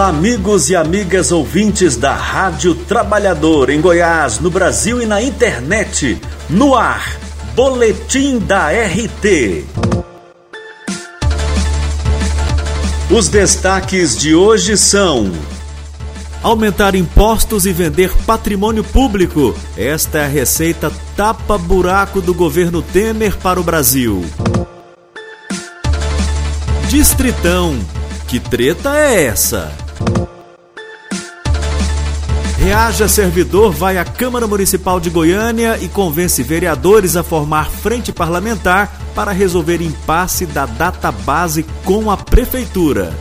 Olá, amigos e amigas ouvintes da Rádio Trabalhador em Goiás, no Brasil e na internet. No ar, Boletim da RT. Os destaques de hoje são: Aumentar impostos e vender patrimônio público. Esta é a receita tapa-buraco do governo Temer para o Brasil. Distritão que treta é essa? Reaja Servidor vai à Câmara Municipal de Goiânia e convence vereadores a formar frente parlamentar para resolver impasse da data base com a Prefeitura.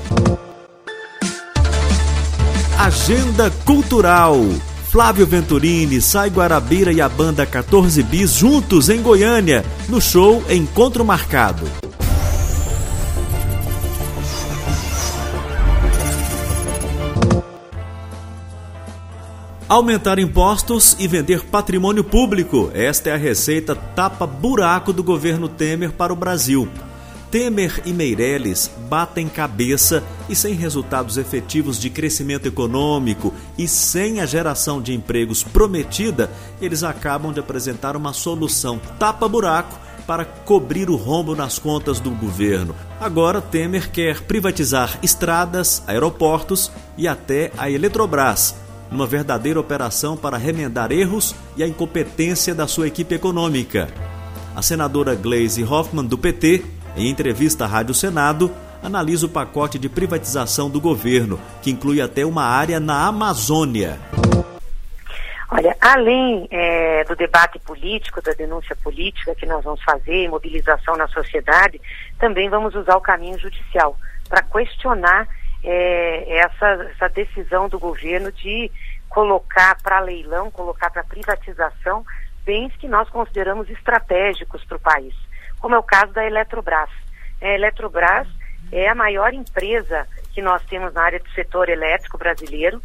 Agenda Cultural. Flávio Venturini, Sai Guarabira e a banda 14 Bis juntos em Goiânia, no show Encontro Marcado. Aumentar impostos e vender patrimônio público. Esta é a receita tapa-buraco do governo Temer para o Brasil. Temer e Meirelles batem cabeça e, sem resultados efetivos de crescimento econômico e sem a geração de empregos prometida, eles acabam de apresentar uma solução tapa-buraco para cobrir o rombo nas contas do governo. Agora, Temer quer privatizar estradas, aeroportos e até a Eletrobras numa verdadeira operação para remendar erros e a incompetência da sua equipe econômica. A senadora Gleisi Hoffmann, do PT, em entrevista à Rádio Senado, analisa o pacote de privatização do governo, que inclui até uma área na Amazônia. Olha, além é, do debate político, da denúncia política que nós vamos fazer, mobilização na sociedade, também vamos usar o caminho judicial para questionar é, essa, essa decisão do governo de colocar para leilão, colocar para privatização bens que nós consideramos estratégicos para o país, como é o caso da Eletrobras. A Eletrobras é a maior empresa que nós temos na área do setor elétrico brasileiro,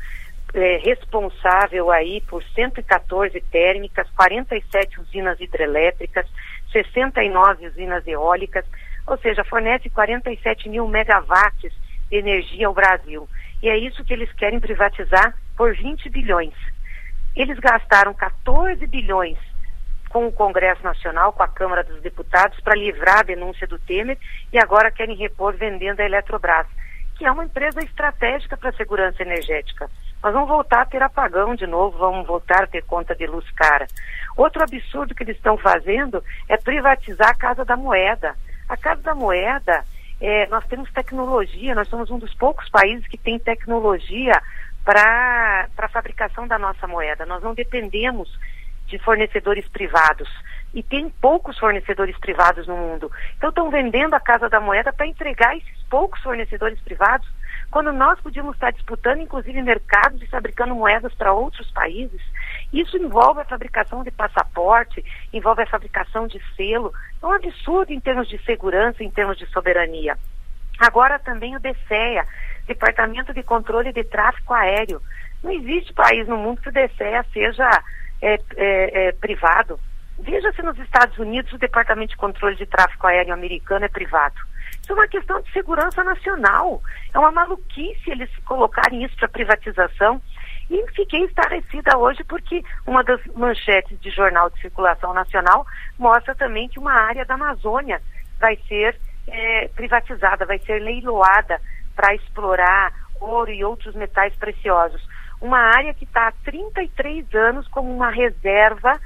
é, responsável aí por 114 térmicas, 47 usinas hidrelétricas, 69 usinas eólicas, ou seja, fornece 47 mil megawatts energia ao Brasil. E é isso que eles querem privatizar por 20 bilhões. Eles gastaram 14 bilhões com o Congresso Nacional, com a Câmara dos Deputados, para livrar a denúncia do Temer e agora querem repor vendendo a Eletrobras, que é uma empresa estratégica para a segurança energética. Nós vamos voltar a ter apagão de novo, vamos voltar a ter conta de luz cara. Outro absurdo que eles estão fazendo é privatizar a Casa da Moeda. A Casa da Moeda é, nós temos tecnologia, nós somos um dos poucos países que tem tecnologia para a fabricação da nossa moeda. Nós não dependemos de fornecedores privados. E tem poucos fornecedores privados no mundo. Então estão vendendo a Casa da Moeda para entregar esses poucos fornecedores privados, quando nós podíamos estar disputando, inclusive, mercados e fabricando moedas para outros países. Isso envolve a fabricação de passaporte, envolve a fabricação de selo. É um absurdo em termos de segurança, em termos de soberania. Agora também o DCEA, Departamento de Controle de Tráfico Aéreo. Não existe país no mundo que o DCEA seja é, é, é, privado. Veja se nos Estados Unidos o Departamento de Controle de Tráfico Aéreo americano é privado. Isso é uma questão de segurança nacional. É uma maluquice eles colocarem isso para privatização. E fiquei estarrecida hoje porque uma das manchetes de jornal de circulação nacional mostra também que uma área da Amazônia vai ser é, privatizada, vai ser leiloada para explorar ouro e outros metais preciosos. Uma área que está há 33 anos como uma reserva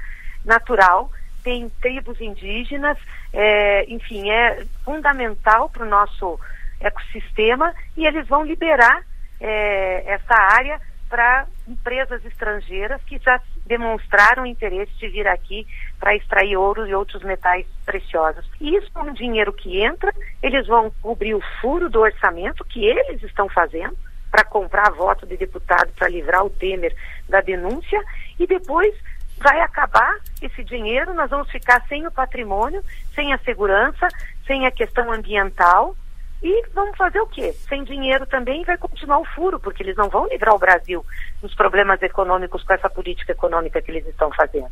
natural, tem tribos indígenas, é, enfim, é fundamental para o nosso ecossistema e eles vão liberar é, essa área para empresas estrangeiras que já demonstraram interesse de vir aqui para extrair ouro e outros metais preciosos. E isso é um dinheiro que entra, eles vão cobrir o furo do orçamento que eles estão fazendo para comprar voto de deputado para livrar o Temer da denúncia e depois vai acabar esse dinheiro, nós vamos ficar sem o patrimônio, sem a segurança, sem a questão ambiental e vamos fazer o quê? Sem dinheiro também vai continuar o furo, porque eles não vão livrar o Brasil dos problemas econômicos com essa política econômica que eles estão fazendo.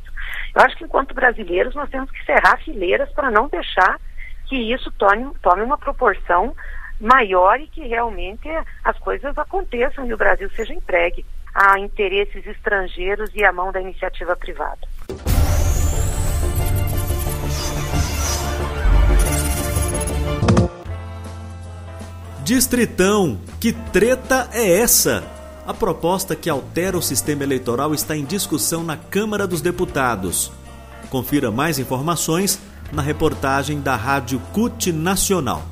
Eu acho que enquanto brasileiros nós temos que cerrar fileiras para não deixar que isso tome, tome uma proporção maior e que realmente as coisas aconteçam e o Brasil seja entregue a interesses estrangeiros e à mão da iniciativa privada. Distritão, que treta é essa? A proposta que altera o sistema eleitoral está em discussão na Câmara dos Deputados. Confira mais informações na reportagem da Rádio CUT Nacional.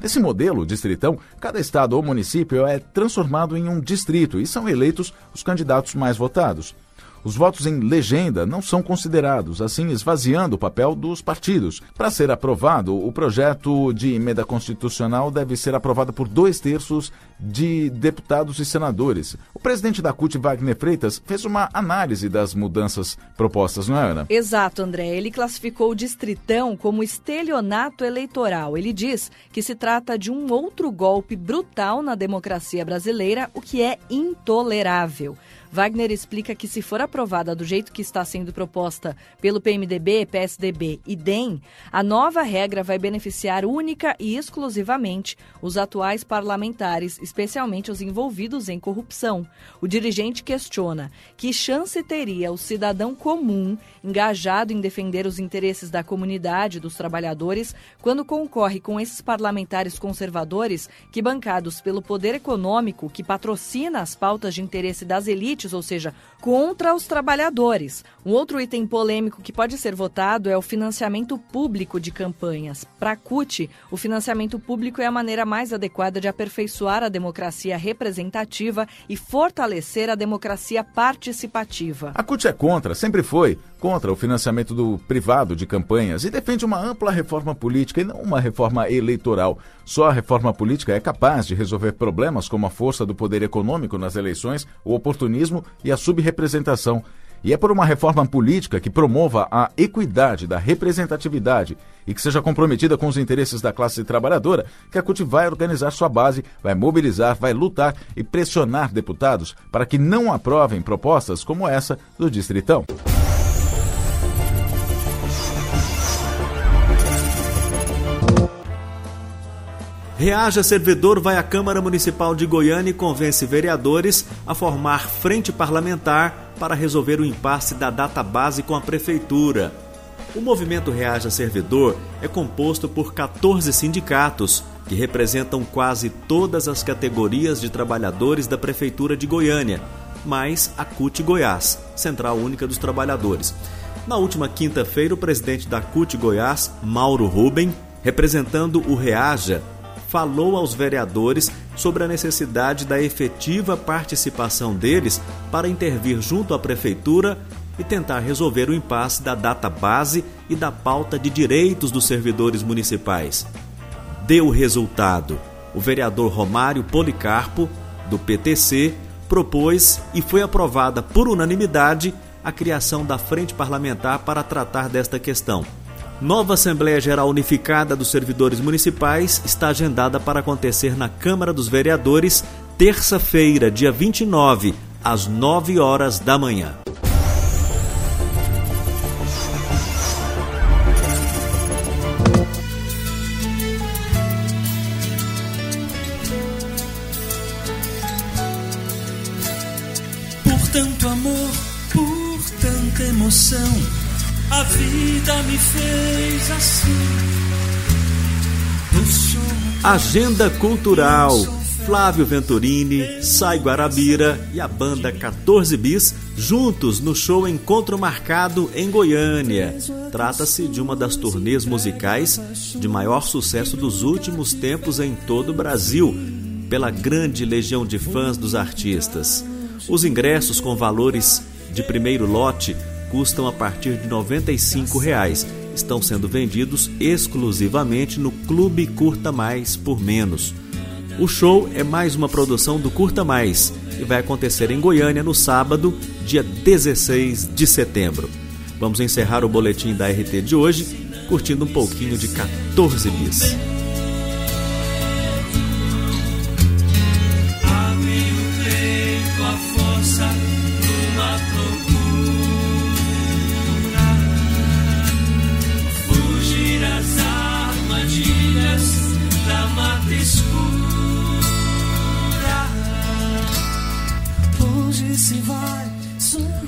Nesse modelo distritão, cada estado ou município é transformado em um distrito e são eleitos os candidatos mais votados. Os votos em legenda não são considerados, assim esvaziando o papel dos partidos. Para ser aprovado, o projeto de emenda constitucional deve ser aprovado por dois terços de deputados e senadores. O presidente da CUT, Wagner Freitas, fez uma análise das mudanças propostas, não é, Ana? Exato, André. Ele classificou o distritão como estelionato eleitoral. Ele diz que se trata de um outro golpe brutal na democracia brasileira, o que é intolerável. Wagner explica que, se for aprovada do jeito que está sendo proposta pelo PMDB, PSDB e DEM, a nova regra vai beneficiar única e exclusivamente os atuais parlamentares, especialmente os envolvidos em corrupção. O dirigente questiona que chance teria o cidadão comum engajado em defender os interesses da comunidade dos trabalhadores quando concorre com esses parlamentares conservadores que, bancados pelo poder econômico que patrocina as pautas de interesse das elites, ou seja, contra os trabalhadores. Um outro item polêmico que pode ser votado é o financiamento público de campanhas. Para a CUT, o financiamento público é a maneira mais adequada de aperfeiçoar a democracia representativa e fortalecer a democracia participativa. A CUT é contra, sempre foi contra o financiamento do privado de campanhas e defende uma ampla reforma política e não uma reforma eleitoral. Só a reforma política é capaz de resolver problemas como a força do poder econômico nas eleições, o oportunismo e a subrepresentação. E é por uma reforma política que promova a equidade da representatividade e que seja comprometida com os interesses da classe trabalhadora que a CUT vai organizar sua base, vai mobilizar, vai lutar e pressionar deputados para que não aprovem propostas como essa do Distritão. Reaja Servidor vai à Câmara Municipal de Goiânia e convence vereadores a formar frente parlamentar para resolver o impasse da data base com a Prefeitura. O movimento Reaja Servidor é composto por 14 sindicatos, que representam quase todas as categorias de trabalhadores da Prefeitura de Goiânia, mais a CUT Goiás, Central Única dos Trabalhadores. Na última quinta-feira, o presidente da CUT Goiás, Mauro Ruben, representando o Reaja, falou aos vereadores sobre a necessidade da efetiva participação deles para intervir junto à prefeitura e tentar resolver o impasse da data base e da pauta de direitos dos servidores municipais. Deu resultado. O vereador Romário Policarpo, do PTC, propôs e foi aprovada por unanimidade a criação da Frente Parlamentar para tratar desta questão. Nova Assembleia Geral Unificada dos Servidores Municipais está agendada para acontecer na Câmara dos Vereadores, terça-feira, dia 29, às 9 horas da manhã. Por tanto amor, por tanta emoção a vida me fez assim. Agenda Cultural. Flávio Venturini, Sai Guarabira e a banda 14 Bis juntos no show Encontro Marcado em Goiânia. Trata-se de uma das turnês musicais de maior sucesso dos últimos tempos em todo o Brasil, pela grande legião de fãs dos artistas. Os ingressos com valores de primeiro lote custam a partir de 95 reais. Estão sendo vendidos exclusivamente no Clube Curta Mais por menos. O show é mais uma produção do Curta Mais e vai acontecer em Goiânia no sábado, dia 16 de setembro. Vamos encerrar o boletim da RT de hoje curtindo um pouquinho de 14 bis.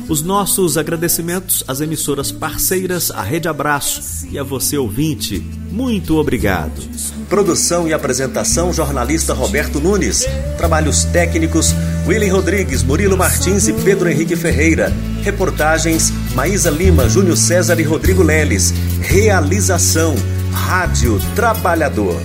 Os nossos agradecimentos às emissoras parceiras, à Rede Abraço e a você ouvinte. Muito obrigado. Produção e apresentação jornalista Roberto Nunes. Trabalhos técnicos William Rodrigues, Murilo Martins e Pedro Henrique Ferreira. Reportagens Maísa Lima, Júnior César e Rodrigo Leles. Realização Rádio Trabalhador.